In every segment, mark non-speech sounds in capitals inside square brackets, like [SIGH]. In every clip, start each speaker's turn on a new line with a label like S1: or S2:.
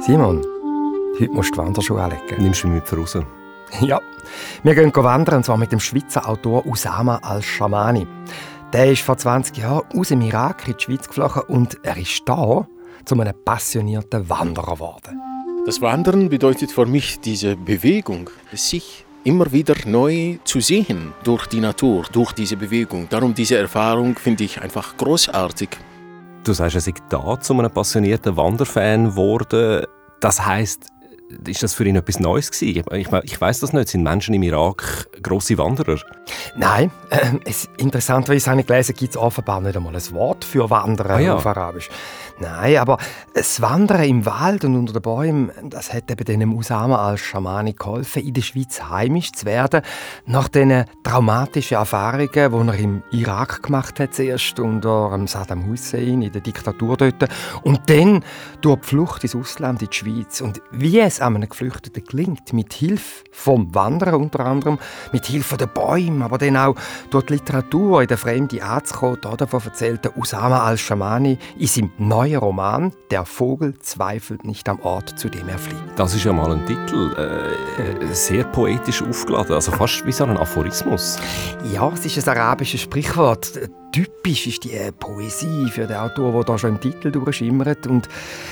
S1: Simon, heute musst du die Wanderschuhe anlegen.
S2: Nimmst du mich mit raus? [LAUGHS]
S1: Ja, wir gehen wandern, und zwar mit dem Schweizer Autor Usama al-Shamani. Der ist vor 20 Jahren aus dem Irak in die Schweiz geflogen und er ist da zu einem passionierten Wanderer geworden.
S3: Das Wandern bedeutet für mich diese Bewegung, sich immer wieder neu zu sehen durch die Natur, durch diese Bewegung. Darum diese Erfahrung finde ich einfach großartig.
S2: Du sagst, er sei da zu einem passionierten Wanderfan geworden. Das heißt, ist das für ihn etwas Neues gewesen? Ich, ich weiß das nicht. Sind Menschen im Irak grosse Wanderer?
S1: Nein. Äh, es, interessanterweise habe ich gelesen, gibt es offenbar nicht einmal ein Wort für Wandern ah, ja. auf Arabisch. Nein, aber das Wandern im Wald und unter den Bäumen, das hat eben dem Usama als Schamani geholfen, in der Schweiz heimisch zu werden, nach den traumatischen Erfahrungen, die er im Irak gemacht hat, zuerst unter Saddam Hussein in der Diktatur dort. Und dann durch die Flucht ins Ausland, in die Schweiz. Und wie es einem Geflüchteten gelingt, mit Hilfe vom Wandern unter anderem, mit Hilfe der Bäume, aber dann auch durch die Literatur in der Fremde anzukommen, davon erzählte Usama al-Shamani in seinem neuen neue Roman Der Vogel zweifelt nicht am Ort, zu dem er fliegt.
S2: Das ist ja mal ein Titel, äh, sehr poetisch aufgeladen, also fast wie so ein Aphorismus.
S1: Ja, es ist ein arabisches Sprichwort. Typisch ist die äh, Poesie für den Autor, der da schon im Titel durchschimmert. Und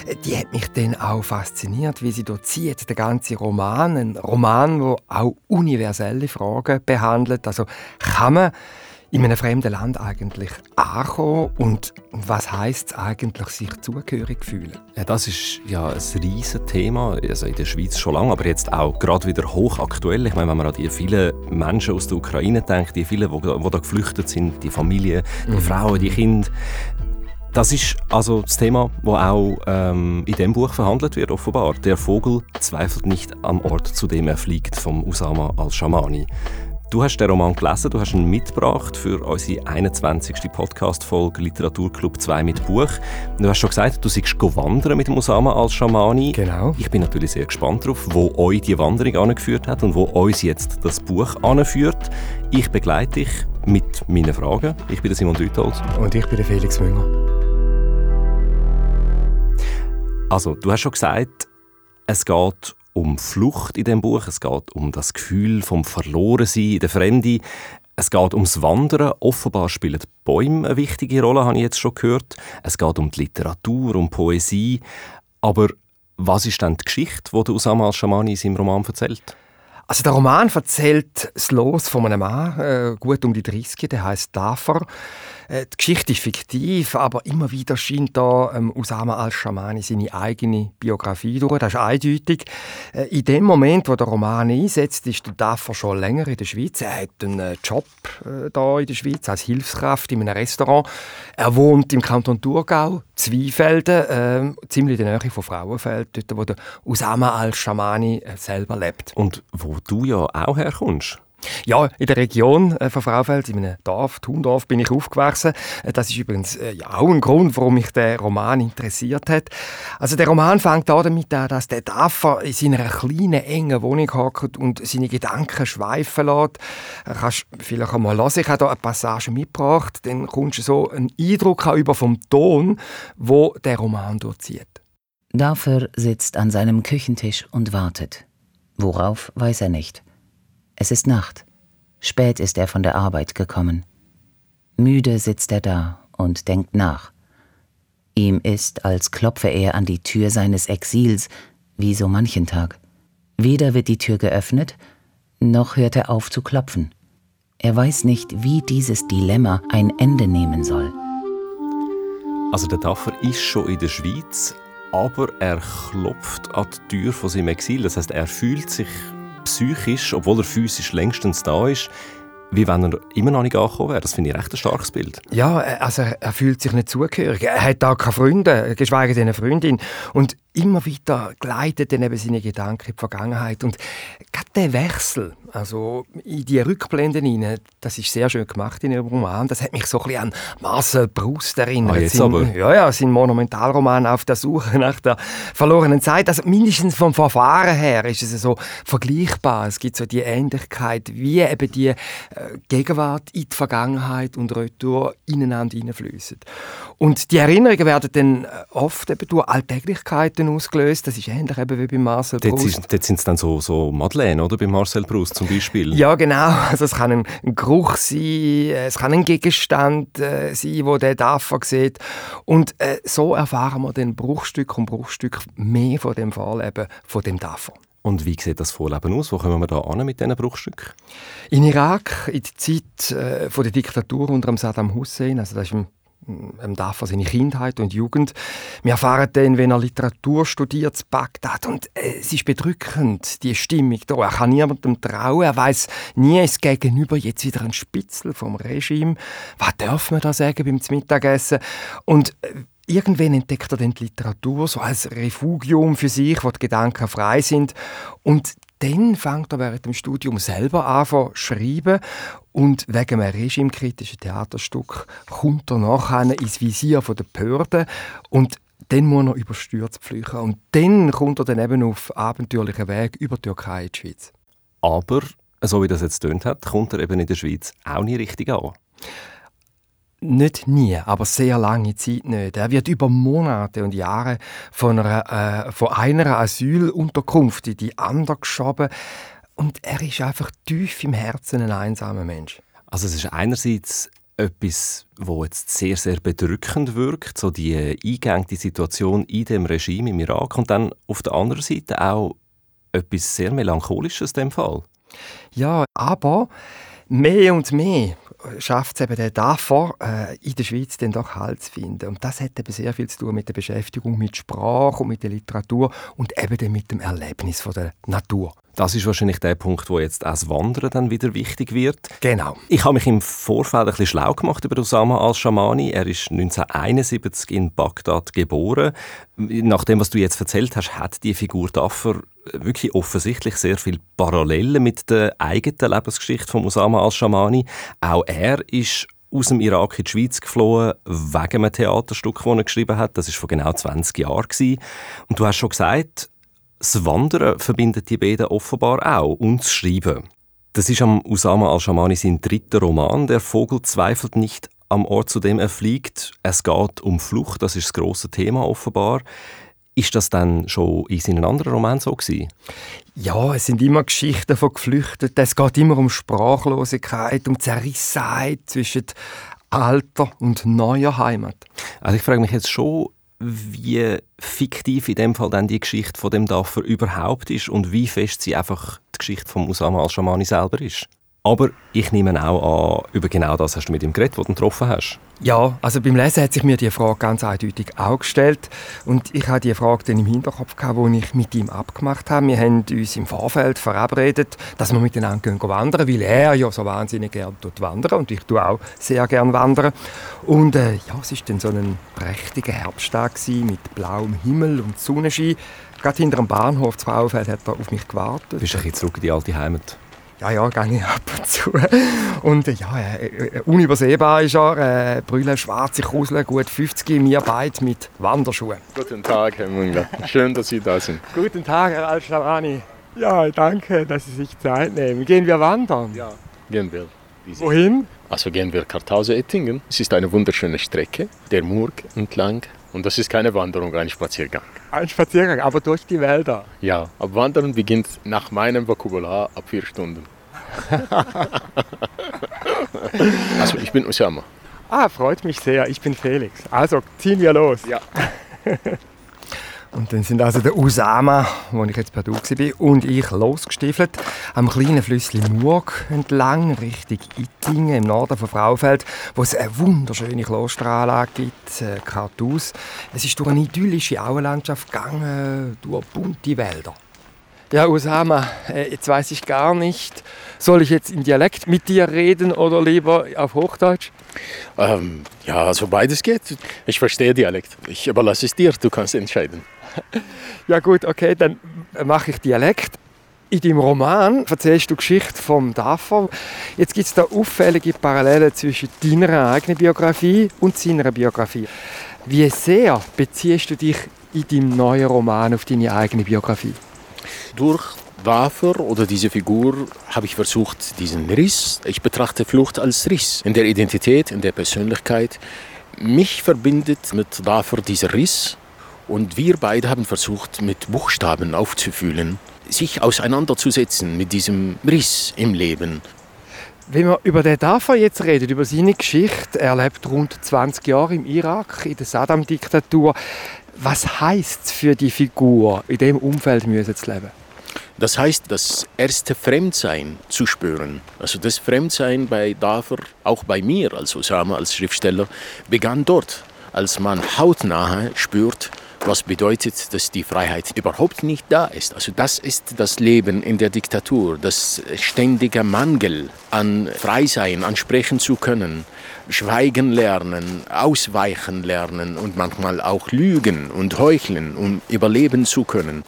S1: äh, die hat mich dann auch fasziniert, wie sie dort zieht, der ganze Roman. Ein Roman, der auch universelle Fragen behandelt. Also kann man in einem fremden Land eigentlich ankommen und was heißt es eigentlich, sich zugehörig fühlen?
S2: Ja, das ist ja ein riesiges Thema, also in der Schweiz schon lange, aber jetzt auch gerade wieder hochaktuell. Ich meine, wenn man an die vielen Menschen aus der Ukraine denkt, die vielen, die, die da geflüchtet sind, die Familien, die mhm. Frauen, die Kinder, das ist also das Thema, das auch ähm, in dem Buch verhandelt wird, offenbar. Der Vogel zweifelt nicht am Ort, zu dem er fliegt, vom Usama al-Shamani. Du hast den Roman gelesen, du hast ihn mitgebracht für unsere 21. Podcast-Folge Literaturclub 2 mit Buch. Du hast schon gesagt, du siehst wandern mit dem Osama als Schamani.
S1: Genau.
S2: Ich bin natürlich sehr gespannt darauf, wo euch die Wanderung angeführt hat und wo uns jetzt das Buch anführt. Ich begleite dich mit meinen Fragen. Ich bin der Simon Dütholz.
S1: Und ich bin der Felix Münger.
S2: Also, du hast schon gesagt, es geht um Flucht in dem Buch, es geht um das Gefühl vom Verlorensein in der Fremde, es geht ums Wandern. Offenbar spielen Bäume eine wichtige Rolle, habe ich jetzt schon gehört. Es geht um die Literatur, um Poesie. Aber was ist denn die Geschichte, die Usama al-Shamani in seinem Roman erzählt?
S1: Also der Roman erzählt das Los von einem Mann, äh, gut um die 30, der heißt Dafer. Äh, die Geschichte ist fiktiv, aber immer wieder scheint da ähm, Usama al-Shamani seine eigene Biografie durch. Das ist eindeutig. Äh, in dem Moment, wo der Roman einsetzt, ist der Daffer schon länger in der Schweiz. Er hat einen äh, Job äh, da in der Schweiz als Hilfskraft in einem Restaurant. Er wohnt im Kanton Thurgau, Zweifelden, äh, ziemlich in der Nähe von Frauenfeld, dort wo der Usama al-Shamani äh, selber lebt.
S2: Und wo du ja auch herkommst.
S1: Ja, in der Region äh, von Fraufeld, in einem Dorf, Thundorf, bin ich aufgewachsen. Äh, das ist übrigens äh, ja, auch ein Grund, warum mich der Roman interessiert hat. Also der Roman fängt damit an, dass der Daffer in seiner kleinen, engen Wohnung hockt und seine Gedanken schweifen lässt. Du kannst vielleicht einmal hören, ich habe hier eine Passage mitgebracht, dann kommst du so einen Eindruck über vom Ton, wo der Roman durchzieht.
S4: Dafür sitzt an seinem Küchentisch und wartet. Worauf, weiß er nicht. Es ist Nacht. Spät ist er von der Arbeit gekommen. Müde sitzt er da und denkt nach. Ihm ist, als klopfe er an die Tür seines Exils, wie so manchen Tag. Weder wird die Tür geöffnet, noch hört er auf zu klopfen. Er weiß nicht, wie dieses Dilemma ein Ende nehmen soll.
S2: Also der Daffer ist schon in der Schweiz, aber er klopft an die Tür von seinem Exil. Das heißt, er fühlt sich psychisch, obwohl er physisch längstens da ist, wie wenn er immer noch nicht angekommen wäre. Das finde ich recht ein starkes Bild.
S1: Ja, also er fühlt sich nicht zugehörig. Er hat da keine Freunde, geschweige denn eine Freundin. Und immer wieder gleitet dann eben seine Gedanken in die Vergangenheit. Und gerade der Wechsel, also in die Rückblenden hinein, das ist sehr schön gemacht in ihrem Roman. Das hat mich so ein bisschen an Marcel Proust erinnert.
S2: Ah, jetzt sein, aber.
S1: Ja, ja, sein Monumentalroman «Auf der Suche nach der verlorenen Zeit». Also mindestens vom Verfahren her ist es so vergleichbar. Es gibt so die Ähnlichkeit, wie eben die Gegenwart in die Vergangenheit und Retour ineinander hineinfließen. Und die Erinnerungen werden dann äh, oft eben durch Alltäglichkeiten ausgelöst. Das ist ähnlich eben wie bei Marcel Proust.
S2: Dort sind es dann so, so Madeleine, oder? Bei Marcel Proust zum Beispiel.
S1: Ja, genau. [LAUGHS] Also es kann ein, ein Geruch sein, es kann ein Gegenstand äh, sein, wo der Daffer sieht. Und äh, so erfahren wir dann Bruchstück um Bruchstück mehr von dem Vorleben von dem Daffer.
S2: Und wie sieht das Vorleben aus? Wo kommen wir da an mit diesen Bruchstücken?
S1: In Irak, in der Zeit äh, der Diktatur unter Saddam Hussein, also das ist im im Dafür seine Kindheit und Jugend. Wir erfahren dann, wenn er Literatur studiert in Bagdad und äh, es ist bedrückend, die Stimmung da. Er kann niemandem trauen, er weiß nie, ist gegenüber jetzt wieder ein Spitzel vom Regime. Was darf man da sagen beim Mittagessen? Und äh, Irgendwann entdeckt er dann die Literatur so als Refugium für sich, wo die Gedanken frei sind. Und dann fängt er während dem Studium selber an zu schreiben und wegen einem regimekritischen Theaterstück kommt er nachher ins Visier der Behörden und dann muss er überstürzt flüchten und dann kommt er dann eben auf abenteuerlichen Weg über die Türkei in die Schweiz.
S2: Aber, so wie das jetzt tönt hat, kommt er eben in der Schweiz auch nicht richtig an.
S1: Nicht nie, aber sehr lange Zeit nicht. Er wird über Monate und Jahre von einer, äh, von einer Asylunterkunft in die andere geschoben. Und er ist einfach tief im Herzen ein einsamer Mensch.
S2: Also es ist einerseits etwas, wo jetzt sehr, sehr bedrückend wirkt, so die eingängte Situation in dem Regime im Irak und dann auf der anderen Seite auch etwas sehr melancholisches in dem Fall.
S1: Ja, aber mehr und mehr schafft es eben der davor, äh, in der Schweiz dann doch Halt zu finden. Und das hat eben sehr viel zu tun mit der Beschäftigung mit Sprache und mit der Literatur und eben mit dem Erlebnis von der Natur.
S2: Das ist wahrscheinlich der Punkt, wo jetzt auch das Wandern dann wieder wichtig wird.
S1: Genau.
S2: Ich habe mich im Vorfeld ein bisschen schlau gemacht über Osama al-Shamani. Er ist 1971 in Bagdad geboren. Nach dem, was du jetzt erzählt hast, hat die Figur Daffer wirklich offensichtlich sehr viele Parallelen mit der eigenen Lebensgeschichte von Osama al-Shamani. Auch er ist aus dem Irak in die Schweiz geflohen, wegen einem Theaterstück, das er geschrieben hat. Das war vor genau 20 Jahren. Und du hast schon gesagt, das Wandern verbindet die beiden offenbar auch und das Schreiben. Das ist am Usama al-Shamani sein dritter Roman. Der Vogel zweifelt nicht am Ort, zu dem er fliegt. Es geht um Flucht, das ist das große Thema offenbar. Ist das dann schon in seinen anderen Romanen so gewesen?
S1: Ja, es sind immer Geschichten von Geflüchteten. Es geht immer um Sprachlosigkeit, um Zerrissenheit zwischen alter und neuer Heimat.
S2: Also ich frage mich jetzt schon, wie fiktiv in dem Fall dann die Geschichte von dem Daffer überhaupt ist und wie fest sie einfach die Geschichte von Usama al-Shamani selber ist. Aber ich nehme auch an, über genau das hast du mit ihm geredet, wo du ihn getroffen hast.
S1: Ja, also beim Lesen hat sich mir die Frage ganz eindeutig auch gestellt. Und ich hatte die Frage dann im Hinterkopf, gehabt, als ich mit ihm abgemacht habe. Wir haben uns im Vorfeld verabredet, dass wir miteinander gehen wandern, weil er ja so wahnsinnig gerne dort wandern und ich tue auch sehr gerne wandern. Und äh, ja, es war dann so ein prächtiger Herbsttag mit blauem Himmel und Sonnenschein. Gerade hinter dem Bahnhof Frauenfeld hat er auf mich gewartet.
S2: Bist du ein zurück in die alte Heimat?
S1: Ja, ja, gehe ich [LAUGHS] ab und zu. Und äh, ja, äh, äh, unübersehbar ist er. Äh, Brille, schwarze Krusel, gut 50, wir beide mit Wanderschuhen.
S3: Guten Tag, Herr Müngler. Schön, dass Sie da sind.
S1: Guten Tag, Herr Al-Sharani. Ja, danke, dass Sie sich Zeit nehmen. Gehen wir wandern?
S3: Ja, gehen wir.
S1: Wohin?
S3: Also gehen wir Karthause-Ettingen. Es ist eine wunderschöne Strecke, der Murg entlang. Und das ist keine Wanderung, ein Spaziergang.
S1: Ein Spaziergang, aber durch die Wälder?
S3: Ja, ab Wandern beginnt nach meinem Vokabular ab vier Stunden. [LAUGHS] also ich bin Osama.
S1: Ah, freut mich sehr. Ich bin Felix. Also ziehen wir los.
S3: Ja. [LAUGHS]
S1: Und dann sind also der Usama, wo ich jetzt per Du war, und ich losgestiefelt am kleinen Flüsschen Murg entlang Richtung Ittingen im Norden von Fraufeld, wo es eine wunderschöne Klosteranlage gibt, äh, Kartus. Es ist durch eine idyllische Auenlandschaft gegangen, durch bunte Wälder. Ja, Usama, äh, jetzt weiß ich gar nicht, soll ich jetzt in Dialekt mit dir reden oder lieber auf Hochdeutsch?
S3: Ähm, ja, also beides geht. Ich verstehe Dialekt. Ich überlasse es dir, du kannst entscheiden.
S1: Ja gut, okay, dann mache ich Dialekt. In deinem Roman erzählst du Geschichte vom Daffer. Jetzt gibt es da auffällige Parallelen zwischen deiner eigenen Biografie und seiner Biografie. Wie sehr beziehst du dich in deinem neuen Roman auf deine eigene Biografie?
S3: Durch Wafer oder diese Figur habe ich versucht, diesen Riss, ich betrachte Flucht als Riss in der Identität, in der Persönlichkeit. Mich verbindet mit Wafer dieser Riss und wir beide haben versucht, mit Buchstaben aufzufühlen, sich auseinanderzusetzen mit diesem Riss im Leben.
S1: Wenn wir über den Dafa jetzt reden, über seine Geschichte, er lebt rund 20 Jahre im Irak, in der Saddam-Diktatur. Was heißt es für die Figur, in dem Umfeld müssen zu leben?
S3: Das heißt, das erste Fremdsein zu spüren. Also das Fremdsein bei Dafer, auch bei mir als Osama, als Schriftsteller, begann dort, als man hautnah spürt, was bedeutet, dass die Freiheit überhaupt nicht da ist. Also das ist das Leben in der Diktatur, das ständige Mangel an Freisein, an sprechen zu können, schweigen lernen, ausweichen lernen und manchmal auch lügen und heucheln, um überleben zu können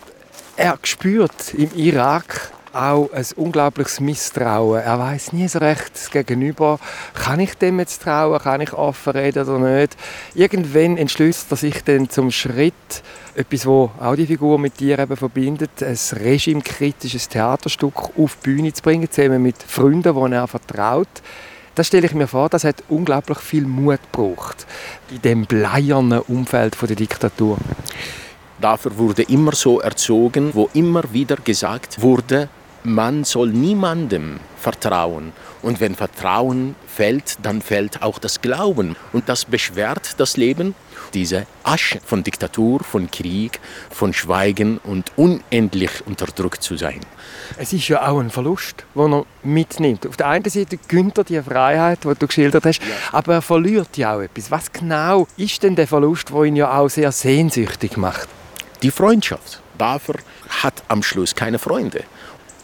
S1: er spürt im Irak auch ein unglaubliches Misstrauen. Er weiß nie so recht das Gegenüber. Kann ich dem jetzt trauen? Kann ich offen reden oder nicht? Irgendwann entschließt er sich dann zum Schritt, etwas, wo auch die Figur mit dir eben verbindet, ein regimekritisches Theaterstück auf die Bühne zu bringen, zusammen mit Freunden, denen er vertraut. Das stelle ich mir vor, das hat unglaublich viel Mut gebraucht in dem bleiernen Umfeld der Diktatur.
S3: Dafür wurde immer so erzogen, wo immer wieder gesagt wurde, man soll niemandem vertrauen. Und wenn Vertrauen fällt, dann fällt auch das Glauben. Und das beschwert das Leben. Diese Asche von Diktatur, von Krieg, von Schweigen und unendlich unterdrückt zu sein.
S1: Es ist ja auch ein Verlust, den er mitnimmt. Auf der einen Seite gönnt er die Freiheit, die du geschildert hast, ja. aber er verliert ja auch etwas. Was genau ist denn der Verlust, der ihn ja auch sehr sehnsüchtig macht?
S3: die Freundschaft. Dafür hat am Schluss keine Freunde.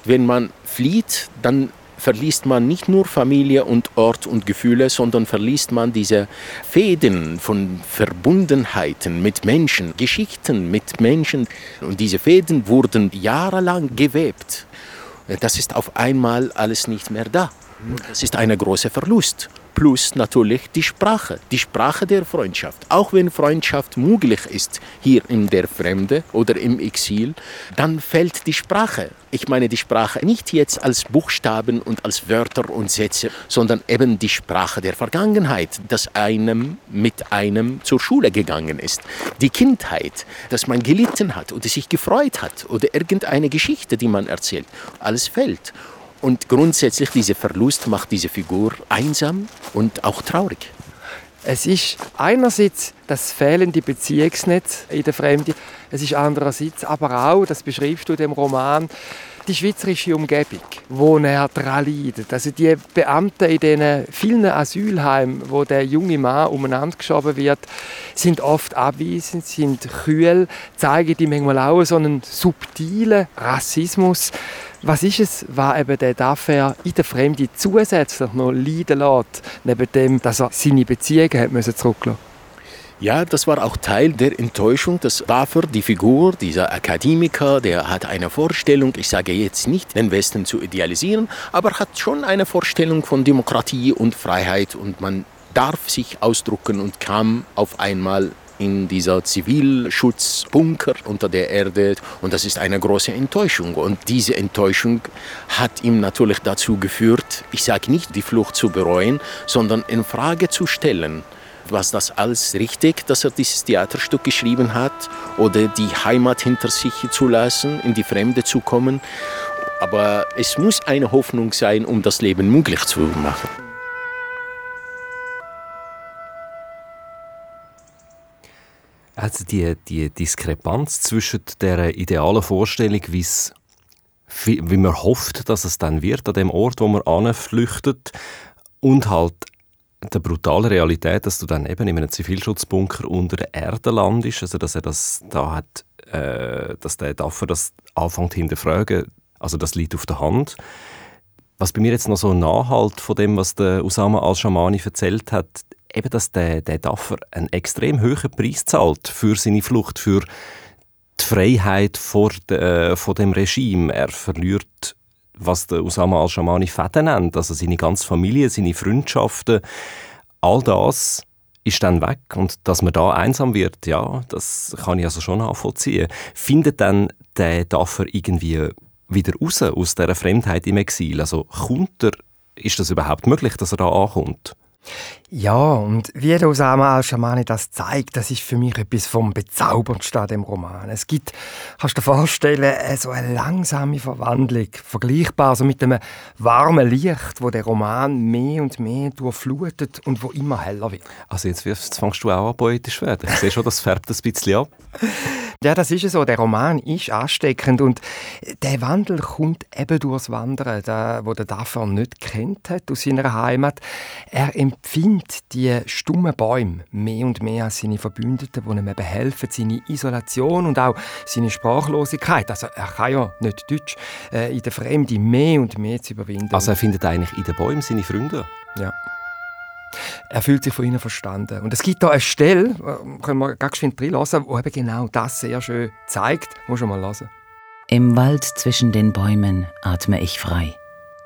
S3: Wenn man flieht, dann verliest man nicht nur Familie und Ort und Gefühle, sondern verliest man diese Fäden von Verbundenheiten mit Menschen, Geschichten mit Menschen. Und diese Fäden wurden jahrelang gewebt. Das ist auf einmal alles nicht mehr da. Das ist ein großer Verlust plus natürlich die Sprache, die Sprache der Freundschaft. Auch wenn Freundschaft möglich ist hier in der Fremde oder im Exil, dann fällt die Sprache. Ich meine die Sprache nicht jetzt als Buchstaben und als Wörter und Sätze, sondern eben die Sprache der Vergangenheit, dass einem mit einem zur Schule gegangen ist. Die Kindheit, dass man gelitten hat oder sich gefreut hat oder irgendeine Geschichte, die man erzählt. Alles fällt. Und grundsätzlich dieser Verlust macht diese Figur einsam und auch traurig.
S1: Es ist einerseits das fehlende Beziehungsnetz in der Fremde, es ist andererseits aber auch, das beschreibst du dem Roman, die schweizerische Umgebung, wo er daran leidet. Also die Beamten in diesen vielen Asylheimen, wo der junge Mann umeinander geschoben wird, sind oft abweisend, sind kühl, zeigen die manchmal auch so einen subtilen Rassismus. Was ist es, was eben der Daffer in der Fremde zusätzlich noch leiden lässt, neben dem, dass er seine Beziehungen hat zurücklassen
S3: ja, das war auch Teil der Enttäuschung, dass Dafür, die Figur, dieser Akademiker, der hat eine Vorstellung, ich sage jetzt nicht, den Westen zu idealisieren, aber hat schon eine Vorstellung von Demokratie und Freiheit und man darf sich ausdrucken und kam auf einmal in dieser Zivilschutzbunker unter der Erde und das ist eine große Enttäuschung. Und diese Enttäuschung hat ihm natürlich dazu geführt, ich sage nicht die Flucht zu bereuen, sondern in Frage zu stellen, was das alles richtig, dass er dieses Theaterstück geschrieben hat oder die Heimat hinter sich zu lassen, in die Fremde zu kommen. Aber es muss eine Hoffnung sein, um das Leben möglich zu machen.
S2: Also die, die Diskrepanz zwischen der idealen Vorstellung, wie wie man hofft, dass es dann wird, an dem Ort, wo man anflüchtet, und halt der brutalen Realität, dass du dann eben in einem Zivilschutzbunker unter der Erde landest, also dass er das da hat, äh, dass der dafür das anfängt hinterfragen, also das liegt auf der Hand. Was bei mir jetzt noch so nachhalt von dem, was der Usama al-Shamani erzählt hat, eben, dass der, der Daffer einen extrem hohen Preis zahlt für seine Flucht, für die Freiheit vor, de, äh, vor dem Regime. Er verliert, was der Osama al-Shamani Fäden nennt, also seine ganze Familie, seine Freundschaften, all das ist dann weg und dass man da einsam wird, ja, das kann ich also schon nachvollziehen. Findet dann der Daffer irgendwie wieder raus aus dieser Fremdheit im Exil? Also kommt er, ist das überhaupt möglich, dass er da ankommt?
S1: Ja, und wie der Osama al-Shamani das zeigt, das ist für mich etwas vom Bezauberndsten an dem Roman. Es gibt, kannst du dir vorstellen, so eine langsame Verwandlung, vergleichbar so mit einem warmen Licht, wo der Roman mehr und mehr durchflutet und wo immer heller wird.
S2: Also jetzt, jetzt fängst du auch an poetisch werden. Ich sehe schon, das färbt ein bisschen ab. [LAUGHS]
S1: Ja, das ist so. Der Roman ist ansteckend und der Wandel kommt eben durchs Wandern, der, wo der Daffer nicht kennt hat aus seiner Heimat. Er empfindet die stummen Bäume mehr und mehr als seine Verbündeten, die ihm eben helfen, seine Isolation und auch seine Sprachlosigkeit. Also er kann ja nicht Deutsch äh, in der Fremde mehr und mehr zu überwinden.
S2: Also er findet eigentlich in den Bäumen seine Freunde.
S1: Ja. Er fühlt sich von ihnen verstanden. Und es gibt da eine Stelle, äh, können wir ganz schön reinlassen, wo eben genau das sehr schön zeigt. Muss schon mal hören.
S4: Im Wald zwischen den Bäumen atme ich frei.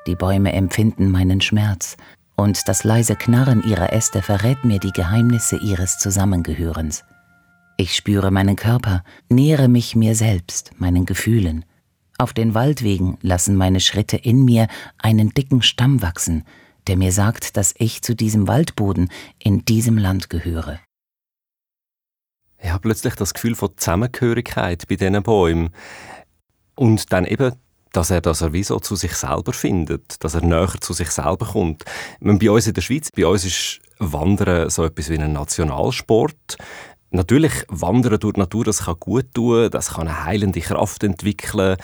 S4: Die Bäume empfinden meinen Schmerz, und das leise Knarren ihrer Äste verrät mir die Geheimnisse ihres Zusammengehörens. Ich spüre meinen Körper, nähere mich mir selbst, meinen Gefühlen. Auf den Waldwegen lassen meine Schritte in mir einen dicken Stamm wachsen, der mir sagt, dass ich zu diesem Waldboden in diesem Land gehöre.
S2: Ich habe plötzlich das Gefühl von Zusammengehörigkeit bei diesen Bäumen. Und dann eben, dass er das er wie so zu sich selber findet, dass er näher zu sich selber kommt. Bei uns in der Schweiz, bei uns ist Wandern so etwas wie ein Nationalsport. Natürlich, Wandern durch die Natur, das kann gut tun, das kann eine heilende Kraft entwickeln.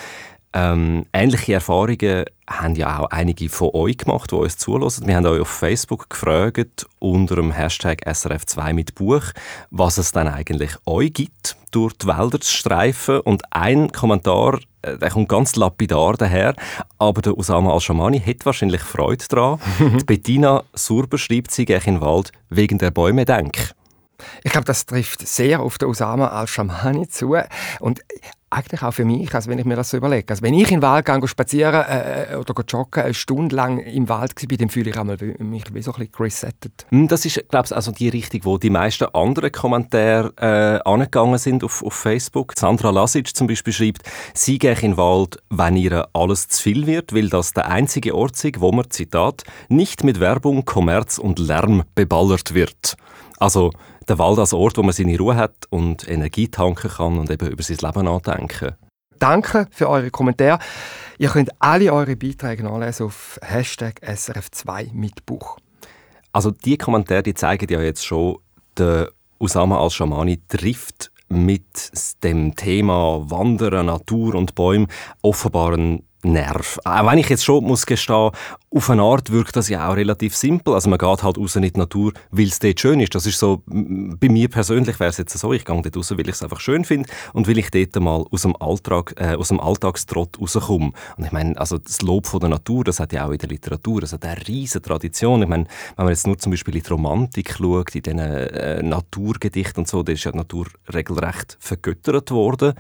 S2: Ähm, ähnliche Erfahrungen haben ja auch einige von euch gemacht, die uns zulassen. Wir haben euch auf Facebook gefragt, unter dem Hashtag SRF2 mit Buch, was es dann eigentlich euch gibt, durch die Wälder zu streifen. Und ein Kommentar, äh, der kommt ganz lapidar daher, aber der Osama Al-Shamani hat wahrscheinlich Freude daran. die [LAUGHS] Bettina Surber schreibt, sie gehe in den Wald wegen der Bäume denk.
S1: Ich glaube, das trifft sehr auf den Osama al-Shamani zu. Und eigentlich auch für mich, also wenn ich mir das so überlege. Also wenn ich den Wald gehe, spazieren äh, oder joggen, eine Stunde lang im Wald war, dann fühle ich einmal mich wie so ein bisschen resettet.
S2: Hm, das ist, glaube ich, also die Richtung, wo die meisten anderen Kommentare äh, angegangen sind auf, auf Facebook. Sandra Lasic zum Beispiel schreibt, sie gehe in den Wald, wenn ihr alles zu viel wird, weil das der einzige Ort ist, wo man, Zitat, nicht mit Werbung, Kommerz und Lärm beballert wird. Also der Wald als Ort, wo man seine Ruhe hat und Energie tanken kann und eben über sein Leben nachdenken.
S1: Danke für eure Kommentare. Ihr könnt alle eure Beiträge nachlesen auf Hashtag SRF2 mit Buch.
S2: Also die Kommentare die zeigen ja jetzt schon, der Usama al-Shamani trifft mit dem Thema Wandern, Natur und Bäume offenbar einen Nerv. Auch wenn ich jetzt schon muss gestehen, auf eine Art wirkt das ja auch relativ simpel. Also man geht halt raus in die Natur, weil es dort schön ist. Das ist so, bei mir persönlich wäre es jetzt so, ich gehe dort raus, weil ich es einfach schön finde und weil ich dort mal aus dem, Alltag, äh, aus dem Alltagstrott rauskomme. Und ich meine, also das Lob von der Natur, das hat ja auch in der Literatur, das hat eine riesige Tradition. Ich meine, wenn man jetzt nur zum Beispiel in die Romantik schaut, in diesen äh, Naturgedichten und so, da ist ja die Natur regelrecht vergöttert worden.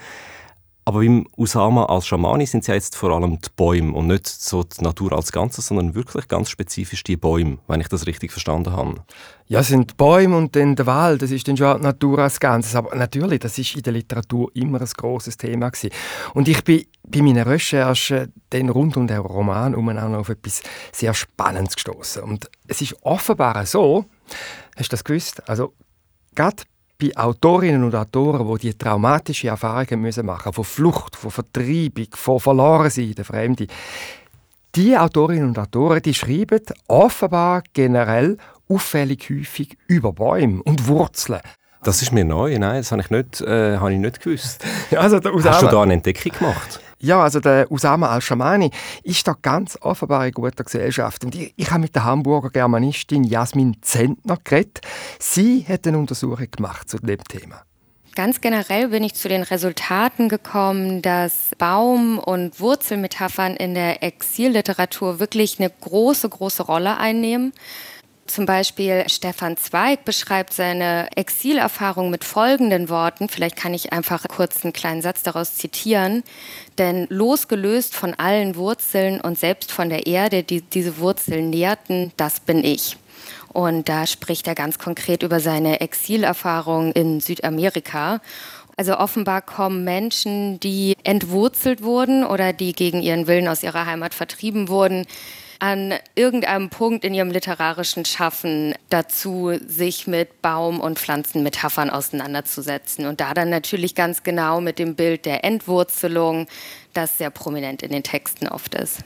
S2: Aber beim Usama als Schamani sind es ja jetzt vor allem die Bäume und nicht so die Natur als Ganzes, sondern wirklich ganz spezifisch die Bäume, wenn ich das richtig verstanden habe.
S1: Ja, es sind die Bäume und dann der Wald, das ist dann schon die Natur als Ganzes. Aber natürlich, das ist in der Literatur immer ein großes Thema gewesen. Und ich bin bei meiner Recherche dann rund um den Roman um auch noch auf etwas sehr Spannendes gestoßen. Und es ist offenbar so, hast du das gewusst? Also gerade bei Autorinnen und Autoren, die die traumatische Erfahrungen müssen machen von Flucht, von Vertreibung, von Verlorensein, der Fremde. Die Autorinnen und Autoren, die schreiben offenbar generell auffällig häufig über Bäume und Wurzeln.
S2: Das ist mir neu, nein, das habe ich nicht, äh, habe ich nicht gewusst. [LAUGHS]
S1: also,
S2: Hast du da eine Entdeckung gemacht?
S1: Ja, also der Usama al-Shamani ist da ganz offenbar in guter Gesellschaft. Und ich, ich habe mit der Hamburger Germanistin Jasmin Zentner geredet. Sie hat eine Untersuchung gemacht zu dem Thema.
S5: Ganz generell bin ich zu den Resultaten gekommen, dass Baum- und Wurzelmetaphern in der Exilliteratur wirklich eine große, große Rolle einnehmen. Zum Beispiel Stefan Zweig beschreibt seine Exilerfahrung mit folgenden Worten. Vielleicht kann ich einfach kurz einen kleinen Satz daraus zitieren. Denn losgelöst von allen Wurzeln und selbst von der Erde, die diese Wurzeln nährten, das bin ich. Und da spricht er ganz konkret über seine Exilerfahrung in Südamerika. Also offenbar kommen Menschen, die entwurzelt wurden oder die gegen ihren Willen aus ihrer Heimat vertrieben wurden, an irgendeinem Punkt in ihrem literarischen Schaffen dazu, sich mit Baum- und Pflanzenmetaphern auseinanderzusetzen. Und da dann natürlich ganz genau mit dem Bild der Entwurzelung, das sehr prominent in den Texten oft ist.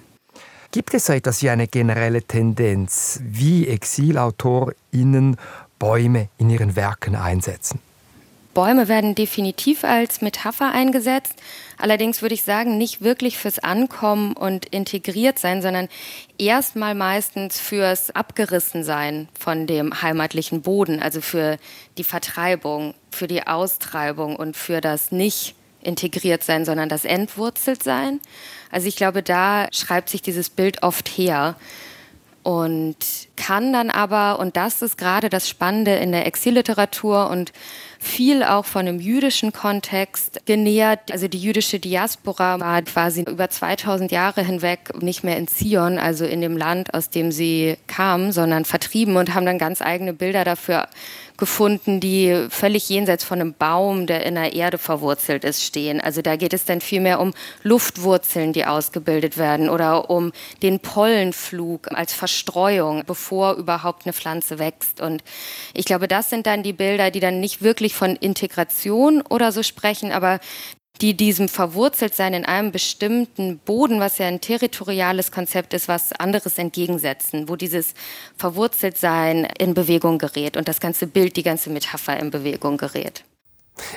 S1: Gibt es so etwas wie eine generelle Tendenz, wie ExilautorInnen Bäume in ihren Werken einsetzen?
S5: Bäume werden definitiv als Metapher eingesetzt. Allerdings würde ich sagen, nicht wirklich fürs Ankommen und integriert sein, sondern erstmal meistens fürs Abgerissensein von dem heimatlichen Boden, also für die Vertreibung, für die Austreibung und für das nicht integriert sein, sondern das entwurzelt sein. Also ich glaube, da schreibt sich dieses Bild oft her und kann dann aber, und das ist gerade das Spannende in der Exilliteratur und viel auch von einem jüdischen Kontext genährt. Also die jüdische Diaspora war quasi über 2000 Jahre hinweg nicht mehr in Zion, also in dem Land, aus dem sie kamen, sondern vertrieben und haben dann ganz eigene Bilder dafür gefunden, die völlig jenseits von einem Baum, der in der Erde verwurzelt ist, stehen. Also da geht es dann vielmehr um Luftwurzeln, die ausgebildet werden oder um den Pollenflug als Verstreuung, bevor überhaupt eine Pflanze wächst. Und ich glaube, das sind dann die Bilder, die dann nicht wirklich von Integration oder so sprechen, aber die diesem Verwurzeltsein in einem bestimmten Boden, was ja ein territoriales Konzept ist, was anderes entgegensetzen, wo dieses Verwurzeltsein in Bewegung gerät und das ganze Bild, die ganze Metapher in Bewegung gerät.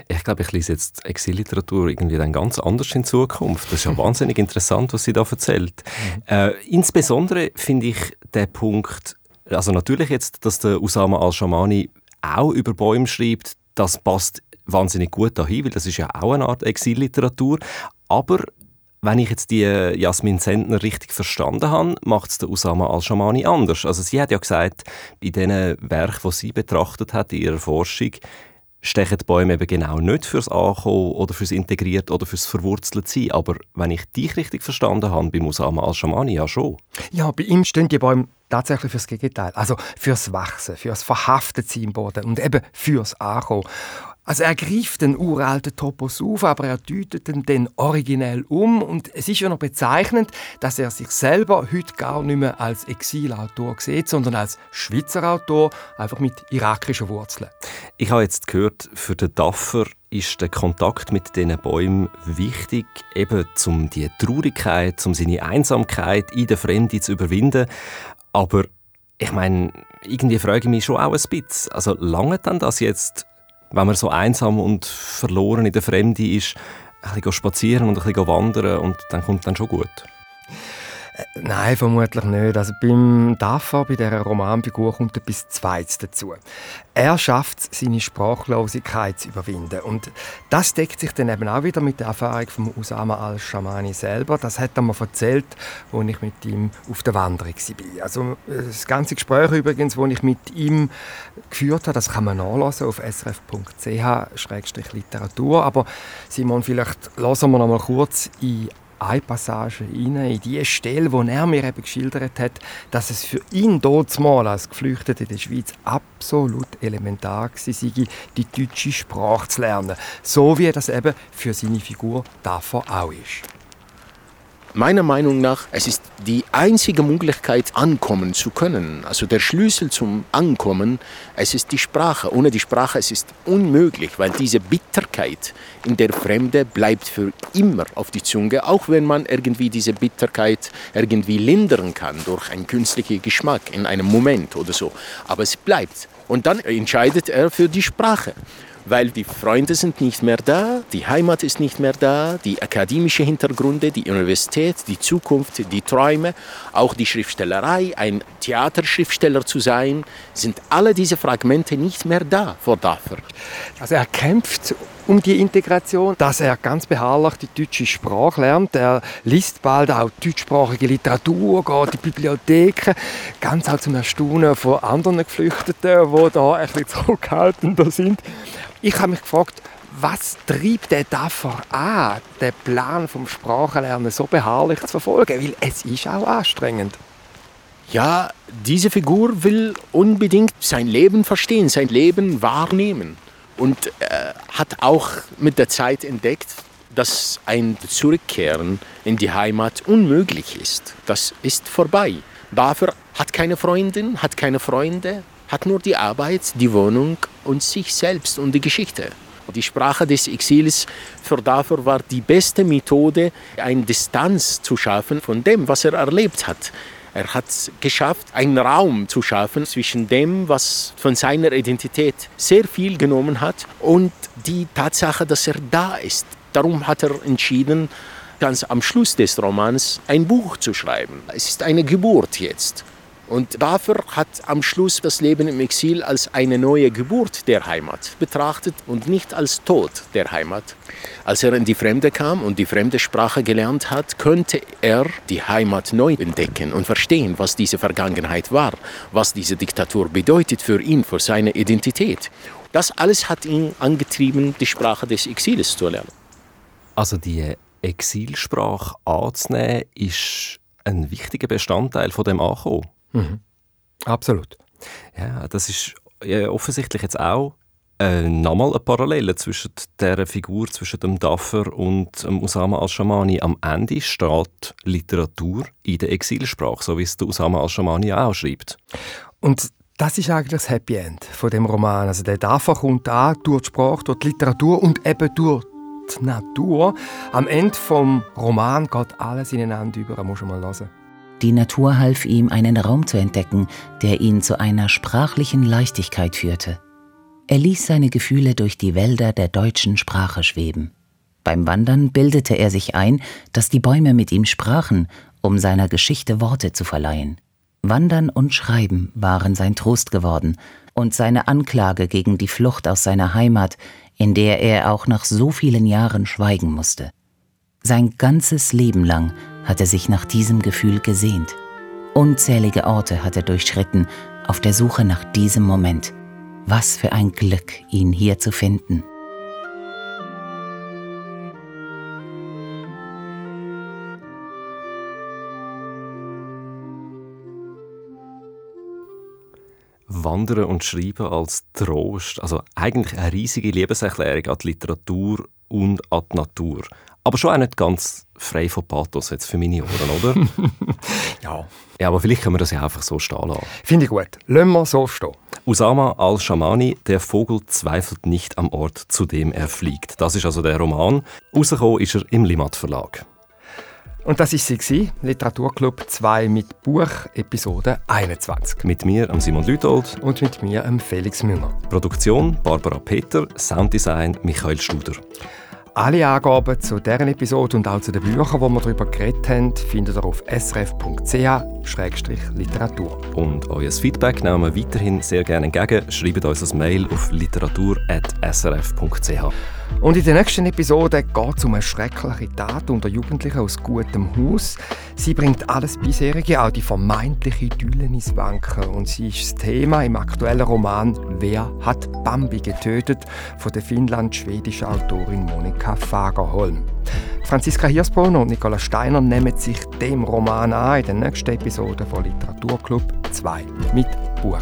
S2: Ich glaube, ich lese jetzt Exilliteratur irgendwie dann ganz anders in Zukunft. Das ist ja [LAUGHS] wahnsinnig interessant, was sie da erzählt. Mhm. Äh, insbesondere finde ich den Punkt, also natürlich jetzt, dass der Usama al-Shamani auch über Bäume schreibt, das passt wahnsinnig gut dahin, weil das ist ja auch eine Art Exilliteratur. Aber wenn ich jetzt die äh, Jasmin Sentner richtig verstanden habe, macht es der Usama al-Shamani anders. Also sie hat ja gesagt, in den Werken, die sie betrachtet hat in ihrer Forschung, stechen die Bäume eben genau nicht fürs Ankommen oder fürs Integriert oder fürs Verwurzelt sein. Aber wenn ich dich richtig verstanden habe, bei Usama al-Shamani ja schon.
S1: Ja, bei ihm stehen die Bäume tatsächlich fürs Gegenteil. Also fürs Wachsen, fürs Verhaftetsein im Boden und eben fürs Ankommen. Also er greift den uralten Topos auf, aber er deutet ihn dann originell um und es ist ja noch bezeichnend, dass er sich selber heute gar nicht mehr als Exilautor sieht, sondern als Schweizer Autor, einfach mit irakischen Wurzeln.
S2: Ich habe jetzt gehört, für den Daffer ist der Kontakt mit diesen Bäumen wichtig, eben um die Traurigkeit, um seine Einsamkeit in der Fremde zu überwinden. Aber ich meine, irgendwie frage ich mich schon auch ein bisschen, also lange dann das jetzt wenn man so einsam und verloren in der Fremde ist, ein bisschen spazieren und ein bisschen wandern und dann kommt dann schon gut.
S1: Äh, nein, vermutlich nicht. Also beim Dafa, bei dieser Romanfigur, kommt etwas Zweites dazu. Er schafft es, seine Sprachlosigkeit zu überwinden. Und das deckt sich dann eben auch wieder mit der Erfahrung von Usama al-Shamani selber. Das hat er mir erzählt, als ich mit ihm auf der Wanderung war. Also das ganze Gespräch übrigens, das ich mit ihm geführt habe, das kann man nachlesen auf srf.ch-literatur. Aber Simon, vielleicht lassen wir noch mal kurz in eine Passage rein, in die Stelle, wo er mir eben geschildert hat, dass es für ihn dort mal als Geflüchteter in der Schweiz absolut elementar war, die deutsche Sprache zu lernen. So wie das eben für seine Figur davor auch ist.
S3: Meiner Meinung nach, es ist die einzige Möglichkeit, ankommen zu können. Also der Schlüssel zum Ankommen, es ist die Sprache. Ohne die Sprache es ist unmöglich, weil diese Bitterkeit in der Fremde bleibt für immer auf die Zunge, auch wenn man irgendwie diese Bitterkeit irgendwie lindern kann durch einen künstlichen Geschmack in einem Moment oder so. Aber es bleibt. Und dann entscheidet er für die Sprache weil die Freunde sind nicht mehr da, die Heimat ist nicht mehr da, die akademische Hintergründe, die Universität, die Zukunft, die Träume, auch die Schriftstellerei, ein Theaterschriftsteller zu sein, sind alle diese Fragmente nicht mehr da vor Dafür.
S1: Also er kämpft um die Integration, dass er ganz beharrlich die deutsche Sprache lernt. Er liest bald auch deutschsprachige Literatur, geht in die Bibliotheken, ganz auch zum Erstaunen von anderen Geflüchteten, die da ein bisschen zurückhaltender sind. Ich habe mich gefragt, was treibt der dafür an, den Plan vom Sprachenlernen so beharrlich zu verfolgen? Weil es ist auch anstrengend.
S3: Ja, diese Figur will unbedingt sein Leben verstehen, sein Leben wahrnehmen. und äh, hat auch mit der Zeit entdeckt, dass ein Zurückkehren in die Heimat unmöglich ist. Das ist vorbei. Dafür hat keine Freundin, hat keine Freunde, hat nur die Arbeit, die Wohnung und sich selbst und die Geschichte. Die Sprache des Exils für dafür war die beste Methode, eine Distanz zu schaffen von dem, was er erlebt hat. Er hat es geschafft, einen Raum zu schaffen zwischen dem, was von seiner Identität sehr viel genommen hat und die Tatsache, dass er da ist. Darum hat er entschieden, ganz am Schluss des Romans ein Buch zu schreiben. Es ist eine Geburt jetzt. Und dafür hat am Schluss das Leben im Exil als eine neue Geburt der Heimat betrachtet und nicht als Tod der Heimat. Als er in die Fremde kam und die fremde Sprache gelernt hat, könnte er die Heimat neu entdecken und verstehen, was diese Vergangenheit war, was diese Diktatur bedeutet für ihn, für seine Identität. Das alles hat ihn angetrieben, die Sprache des Exils zu lernen.
S2: Also die Exilsprache anzunehmen, ist ein wichtiger Bestandteil von dem Ankommen.
S1: Mhm. Absolut.
S2: Ja, das ist ja, offensichtlich jetzt auch äh, nochmal eine Parallele zwischen der Figur, zwischen dem Daffer und dem Usama al-Shamani. Am Ende steht Literatur in der Exilsprache, so wie es der Usama al-Shamani auch schreibt.
S1: Und das ist eigentlich das Happy End von dem Roman. Also der Daffer kommt an durch die Sprache, durch die Literatur und eben durch die Natur. Am Ende vom Roman geht alles ineinander über. Das muss man mal hören.
S4: Die Natur half ihm, einen Raum zu entdecken, der ihn zu einer sprachlichen Leichtigkeit führte. Er ließ seine Gefühle durch die Wälder der deutschen Sprache schweben. Beim Wandern bildete er sich ein, dass die Bäume mit ihm sprachen, um seiner Geschichte Worte zu verleihen. Wandern und Schreiben waren sein Trost geworden und seine Anklage gegen die Flucht aus seiner Heimat, in der er auch nach so vielen Jahren schweigen musste. Sein ganzes Leben lang hat er sich nach diesem Gefühl gesehnt. Unzählige Orte hat er durchschritten auf der Suche nach diesem Moment. Was für ein Glück, ihn hier zu finden.
S2: Wandern und Schreiben als Trost, also eigentlich eine riesige Liebeserklärung an die Literatur und an die Natur. Aber schon auch nicht ganz frei von Pathos jetzt für meine Ohren, oder? [LAUGHS]
S1: ja.
S2: Ja, aber vielleicht können wir das ja einfach so stehen lassen.
S1: Finde ich gut. Lassen wir so stehen.
S2: Usama al-Shamani, Der Vogel zweifelt nicht am Ort, zu dem er fliegt. Das ist also der Roman. Rausgekommen ist er im Limat Verlag.
S1: Und das ist sie, Literaturclub 2 mit Buch, Episode 21.
S2: Mit mir, Simon Lütold.
S1: Und mit mir, Felix Münger.
S2: Produktion Barbara Peter, Sounddesign Michael Studer.
S1: Alle Angaben zu deren Episode und auch zu den Büchern, die wir darüber geredet haben, findet ihr auf srf.ch-literatur.
S2: Und euer Feedback nehmen wir weiterhin sehr gerne entgegen. Schreibt uns ein Mail auf literatur.srf.ch.
S1: Und in der nächsten Episode geht es um eine schreckliche Tat unter Jugendlichen aus gutem Haus. Sie bringt alles bisherige, auch die vermeintliche Idylle ins Wanken. Und sie ist das Thema im aktuellen Roman Wer hat Bambi getötet? von der finnland-schwedischen Autorin Monika Fagerholm. Franziska Hirsbrunn und Nicola Steiner nehmen sich dem Roman an in der nächsten Episode von Literaturclub 2 mit Buch.